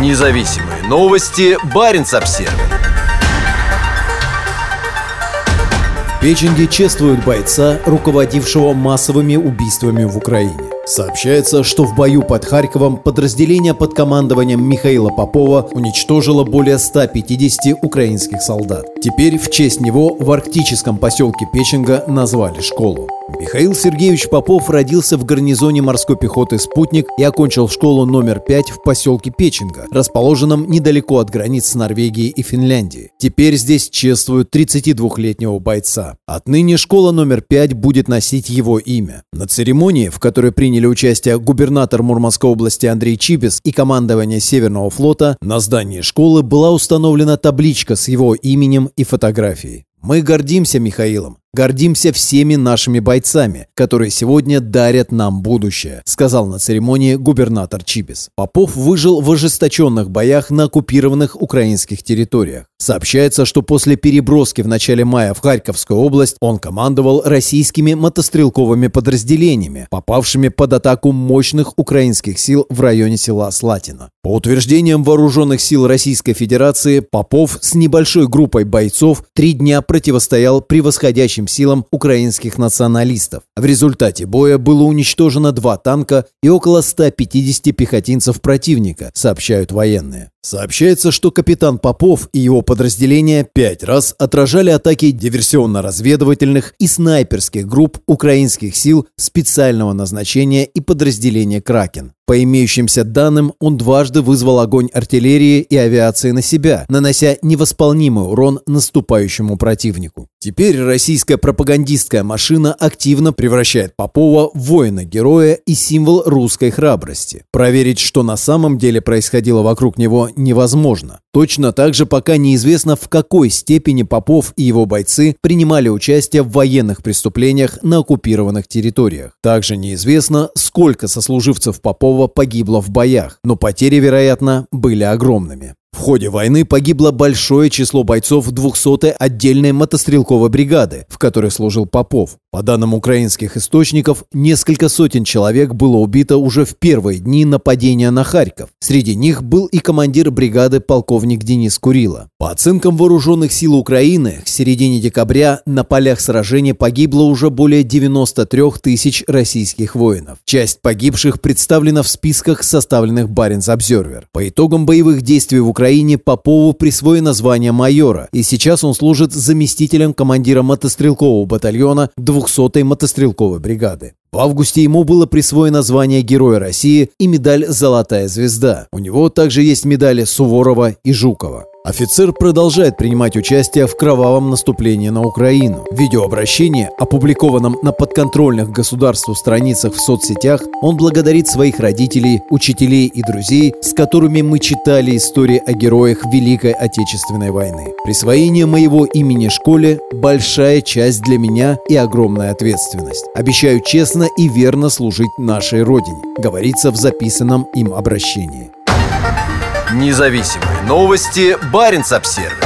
Независимые новости. Барин обсерва В Печенге чествуют бойца, руководившего массовыми убийствами в Украине. Сообщается, что в бою под Харьковом подразделение под командованием Михаила Попова уничтожило более 150 украинских солдат. Теперь в честь него в арктическом поселке Печенга назвали школу. Михаил Сергеевич Попов родился в гарнизоне морской пехоты «Спутник» и окончил школу номер 5 в поселке Печенга, расположенном недалеко от границ с Норвегией и Финляндией. Теперь здесь чествуют 32-летнего бойца. Отныне школа номер 5 будет носить его имя. На церемонии, в которой приняли участие губернатор Мурманской области Андрей Чибис и командование Северного флота, на здании школы была установлена табличка с его именем и фотографией. Мы гордимся Михаилом. Гордимся всеми нашими бойцами, которые сегодня дарят нам будущее», сказал на церемонии губернатор Чибис. Попов выжил в ожесточенных боях на оккупированных украинских территориях. Сообщается, что после переброски в начале мая в Харьковскую область он командовал российскими мотострелковыми подразделениями, попавшими под атаку мощных украинских сил в районе села Слатина. По утверждениям вооруженных сил Российской Федерации, Попов с небольшой группой бойцов три дня противостоял превосходящим вооруженным силам украинских националистов. В результате боя было уничтожено два танка и около 150 пехотинцев противника, сообщают военные. Сообщается, что капитан Попов и его подразделения пять раз отражали атаки диверсионно-разведывательных и снайперских групп украинских сил специального назначения и подразделения «Кракен». По имеющимся данным, он дважды вызвал огонь артиллерии и авиации на себя, нанося невосполнимый урон наступающему противнику. Теперь российская пропагандистская машина активно превращает Попова в воина-героя и символ русской храбрости. Проверить, что на самом деле происходило вокруг него, невозможно. Точно так же пока неизвестно, в какой степени Попов и его бойцы принимали участие в военных преступлениях на оккупированных территориях. Также неизвестно, сколько сослуживцев Попова погибло в боях, но потери, вероятно, были огромными. В ходе войны погибло большое число бойцов 200-й отдельной мотострелковой бригады, в которой служил Попов. По данным украинских источников, несколько сотен человек было убито уже в первые дни нападения на Харьков. Среди них был и командир бригады полковник Денис Курила. По оценкам вооруженных сил Украины, к середине декабря на полях сражения погибло уже более 93 тысяч российских воинов. Часть погибших представлена в списках, составленных Баренц Обзервер. По итогам боевых действий в Украине Украине Попову присвоено звание майора, и сейчас он служит заместителем командира мотострелкового батальона 200-й мотострелковой бригады. В августе ему было присвоено звание Героя России и медаль «Золотая звезда». У него также есть медали Суворова и Жукова. Офицер продолжает принимать участие в кровавом наступлении на Украину. В видеообращении, опубликованном на подконтрольных государству страницах в соцсетях, он благодарит своих родителей, учителей и друзей, с которыми мы читали истории о героях Великой Отечественной войны. Присвоение моего имени школе – большая часть для меня и огромная ответственность. Обещаю честно и верно служить нашей Родине, говорится в записанном им обращении. Независимые новости. Барин обсервис